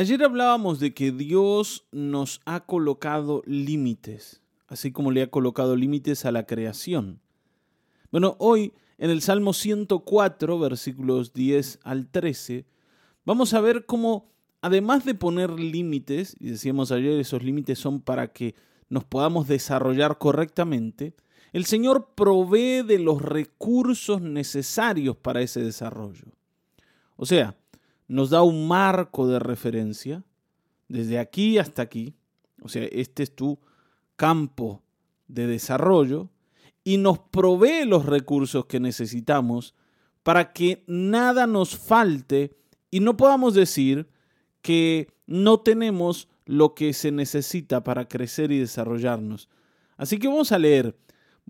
Ayer hablábamos de que Dios nos ha colocado límites, así como le ha colocado límites a la creación. Bueno, hoy en el Salmo 104, versículos 10 al 13, vamos a ver cómo, además de poner límites, y decíamos ayer, esos límites son para que nos podamos desarrollar correctamente, el Señor provee de los recursos necesarios para ese desarrollo. O sea, nos da un marco de referencia desde aquí hasta aquí. O sea, este es tu campo de desarrollo y nos provee los recursos que necesitamos para que nada nos falte y no podamos decir que no tenemos lo que se necesita para crecer y desarrollarnos. Así que vamos a leer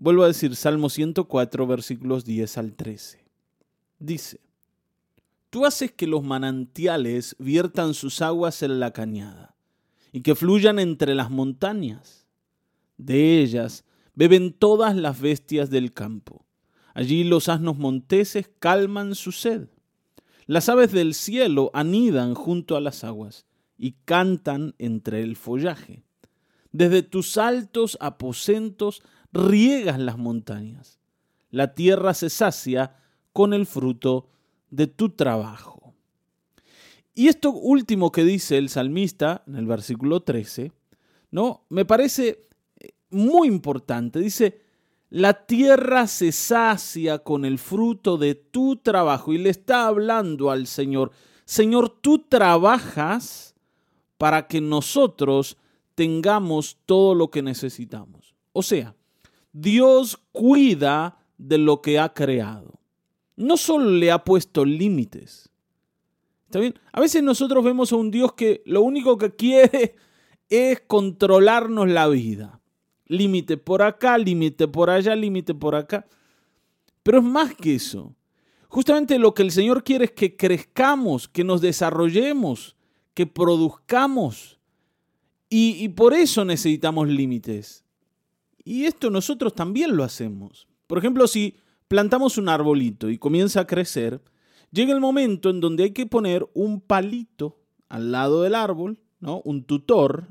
Vuelvo a decir Salmo 104, versículos 10 al 13. Dice, Tú haces que los manantiales viertan sus aguas en la cañada y que fluyan entre las montañas. De ellas beben todas las bestias del campo. Allí los asnos monteses calman su sed. Las aves del cielo anidan junto a las aguas y cantan entre el follaje. Desde tus altos aposentos riegas las montañas. La tierra se sacia con el fruto de tu trabajo. Y esto último que dice el salmista en el versículo 13, ¿no? Me parece eh, muy importante. Dice, la tierra se sacia con el fruto de tu trabajo. Y le está hablando al Señor, Señor, tú trabajas para que nosotros tengamos todo lo que necesitamos. O sea, Dios cuida de lo que ha creado. No solo le ha puesto límites. A veces nosotros vemos a un Dios que lo único que quiere es controlarnos la vida. Límite por acá, límite por allá, límite por acá. Pero es más que eso. Justamente lo que el Señor quiere es que crezcamos, que nos desarrollemos, que produzcamos. Y, y por eso necesitamos límites. Y esto nosotros también lo hacemos. Por ejemplo, si plantamos un arbolito y comienza a crecer, llega el momento en donde hay que poner un palito al lado del árbol, ¿no? Un tutor,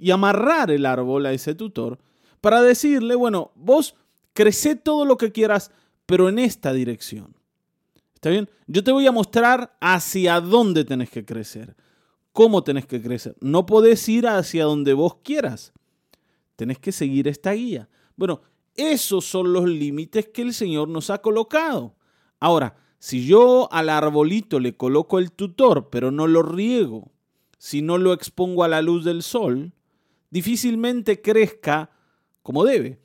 y amarrar el árbol a ese tutor para decirle, bueno, vos crece todo lo que quieras, pero en esta dirección. ¿Está bien? Yo te voy a mostrar hacia dónde tenés que crecer, cómo tenés que crecer. No podés ir hacia donde vos quieras tenés que seguir esta guía. Bueno, esos son los límites que el Señor nos ha colocado. Ahora, si yo al arbolito le coloco el tutor, pero no lo riego, si no lo expongo a la luz del sol, difícilmente crezca como debe.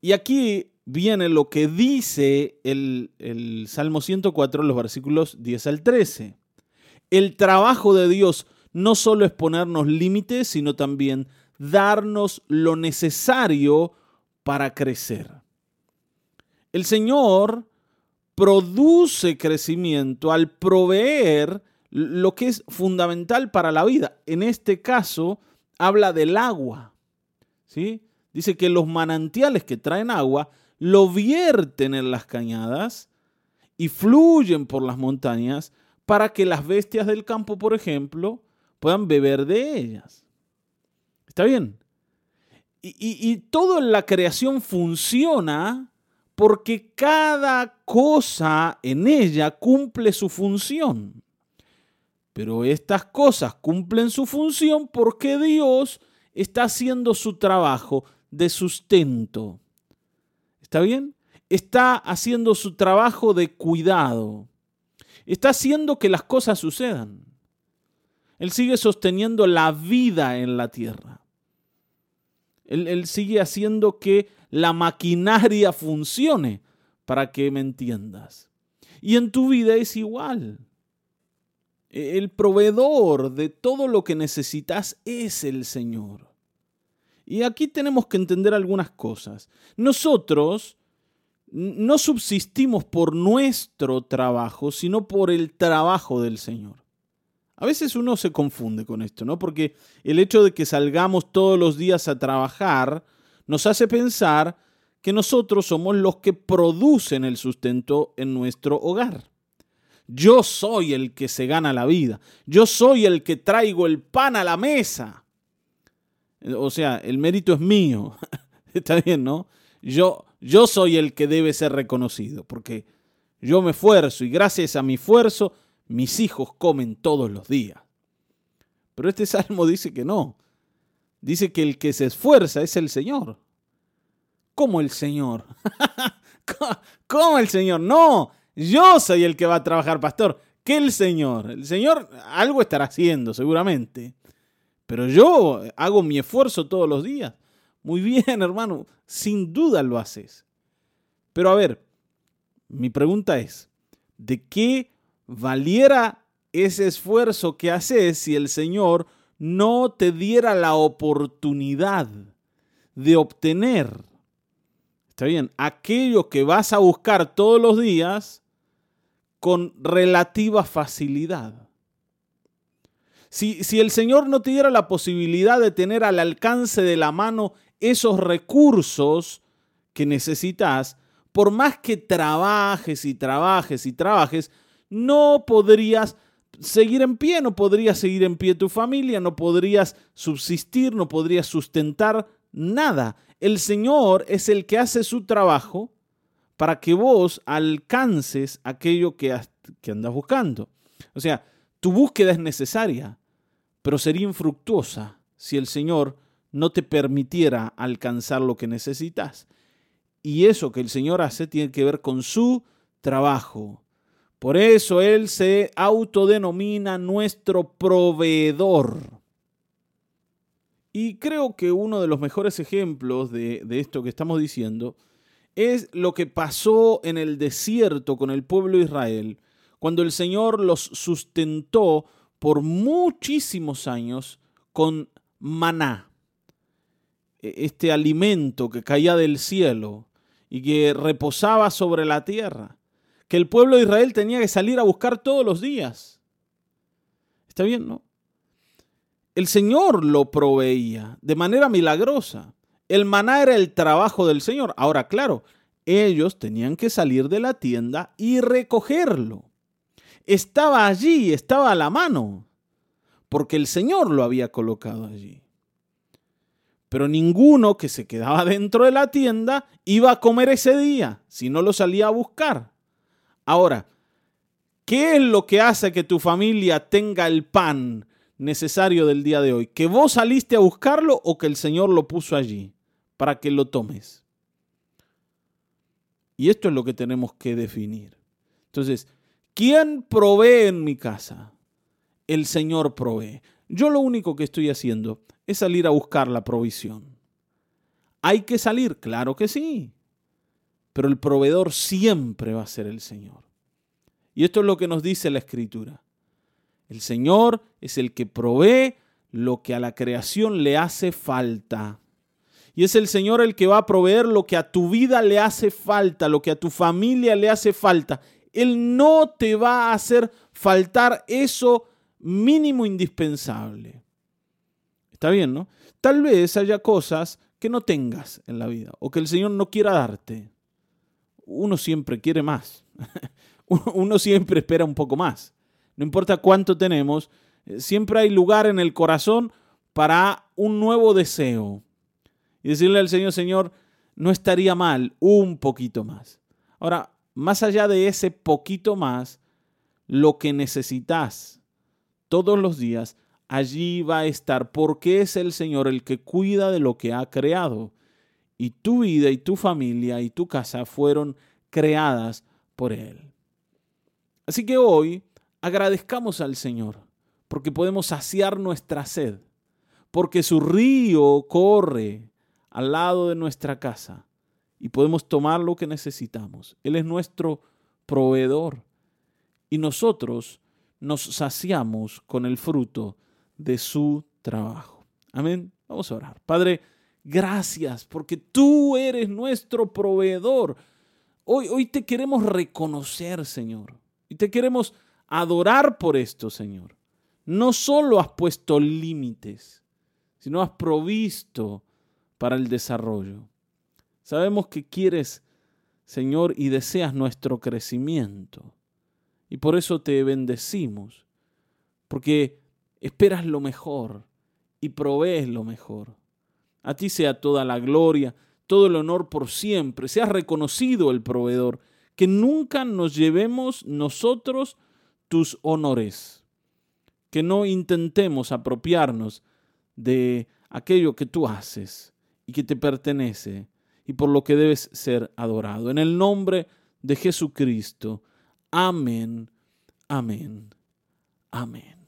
Y aquí viene lo que dice el, Salmo 104, los versículos 10 al 13. El trabajo de Dios no solo es ponernos límites, sino también darnos lo necesario para crecer. El Señor produce crecimiento al proveer lo que es fundamental para la vida. En este caso, habla del agua. ¿sí? Dice que los manantiales que traen agua lo vierten en las cañadas y fluyen por las montañas para que las bestias del campo, por ejemplo, puedan beber de ellas. ¿Está bien? Y, todo en la creación funciona porque cada cosa en ella cumple su función. Pero estas cosas cumplen su función porque Dios está haciendo su trabajo de sustento. ¿Está bien? Está haciendo su trabajo de cuidado. Está haciendo que las cosas sucedan. Él sigue sosteniendo la vida en la tierra. Él, sigue haciendo que la maquinaria funcione, para que me entiendas. Y en tu vida es igual. El proveedor de todo lo que necesitas es el Señor. Y aquí tenemos que entender algunas cosas. Nosotros no subsistimos por nuestro trabajo, sino por el trabajo del Señor. A veces uno se confunde con esto, ¿no? Porque el hecho de que salgamos todos los días a trabajar nos hace pensar que nosotros somos los que producen el sustento en nuestro hogar. Yo soy el que se gana la vida. Yo soy el que traigo el pan a la mesa. O sea, el mérito es mío. Está bien, ¿no? Yo, yo soy el que debe ser reconocido, porque yo me esfuerzo y gracias a mi esfuerzo mis hijos comen todos los días. Pero este salmo dice que no. Dice que el que se esfuerza es el Señor. ¿Cómo el Señor? ¿Cómo el Señor? No, yo soy el que va a trabajar, pastor. ¿Qué el Señor? El Señor algo estará haciendo, seguramente. Pero yo hago mi esfuerzo todos los días. Muy bien, hermano, sin duda lo haces. Pero a ver, mi pregunta es, ¿de qué valiera ese esfuerzo que haces si el Señor no te diera la oportunidad de obtener, está bien, aquello que vas a buscar todos los días con relativa facilidad? Si, si, el Señor no te diera la posibilidad de tener al alcance de la mano esos recursos que necesitas, por más que trabajes y trabajes y trabajes, no podrías seguir en pie, no podrías seguir en pie tu familia, no podrías subsistir, no podrías sustentar nada. El Señor es el que hace su trabajo para que vos alcances aquello que, que andas buscando. O sea, tu búsqueda es necesaria, pero sería infructuosa si el Señor no te permitiera alcanzar lo que necesitas. Y eso que el Señor hace tiene que ver con su trabajo. Por eso Él se autodenomina nuestro proveedor. Y creo que uno de los mejores ejemplos de, de, esto que estamos diciendo es lo que pasó en el desierto con el pueblo de Israel, cuando el Señor los sustentó por muchísimos años con maná. E-, este alimento que caía del cielo y que reposaba sobre la tierra, que el pueblo de Israel tenía que salir a buscar todos los días. ¿Está bien, no? El Señor lo proveía de manera milagrosa. El maná era el trabajo del Señor. Ahora, claro, ellos tenían que salir de la tienda y recogerlo. Estaba allí, estaba a la mano, porque el Señor lo había colocado allí pero ninguno que se quedaba dentro de la tienda iba a comer ese día, si no lo salía a buscar. Ahora, ¿qué es lo que hace que tu familia tenga el pan necesario del día de hoy? ¿Que vos saliste a buscarlo o que el Señor lo puso allí para que lo tomes? Y esto es lo que tenemos que definir. Entonces, ¿quién provee en mi casa? El Señor provee. Yo lo único que estoy haciendo es salir a buscar la provisión. ¿Hay que salir? Claro que sí. Pero el proveedor siempre va a ser el Señor. Y esto es lo que nos dice la Escritura. El Señor es el que provee lo que a la creación le hace falta. Y es el Señor el que va a proveer lo que a tu vida le hace falta, lo que a tu familia le hace falta. Él no te va a hacer faltar eso mínimo indispensable. Está bien, ¿no? Tal vez haya cosas que no tengas en la vida o que el Señor no quiera darte. Uno siempre quiere más. Uno siempre espera un poco más. No importa cuánto tenemos, eh, siempre hay lugar en el corazón para un nuevo deseo. Y decirle al Señor, Señor, no estaría mal un poquito más. Ahora, más allá de ese poquito más, lo que necesitas todos los días allí va a estar porque es el Señor el que cuida de lo que ha creado. Y tu vida y tu familia y tu casa fueron creadas por Él. Así que hoy agradezcamos al Señor porque podemos saciar nuestra sed, porque su río corre al lado de nuestra casa y podemos tomar lo que necesitamos. Él es nuestro proveedor y nosotros nos saciamos con el fruto de su trabajo. Amén. Vamos a orar. Padre, gracias porque tú eres nuestro proveedor. Hoy, hoy te queremos reconocer, Señor. Y te queremos adorar por esto, Señor. No solo has puesto límites, sino has provisto para el desarrollo. Sabemos que quieres, Señor, y deseas nuestro crecimiento. Y por eso te bendecimos, porque esperas lo mejor y provees lo mejor. A ti sea toda la gloria, todo el honor por siempre. Seas reconocido el proveedor. Que nunca nos llevemos nosotros tus honores. Que no intentemos apropiarnos de aquello que tú haces y que te pertenece y por lo que debes ser adorado. En el nombre de Jesucristo. Amén, amén, amén.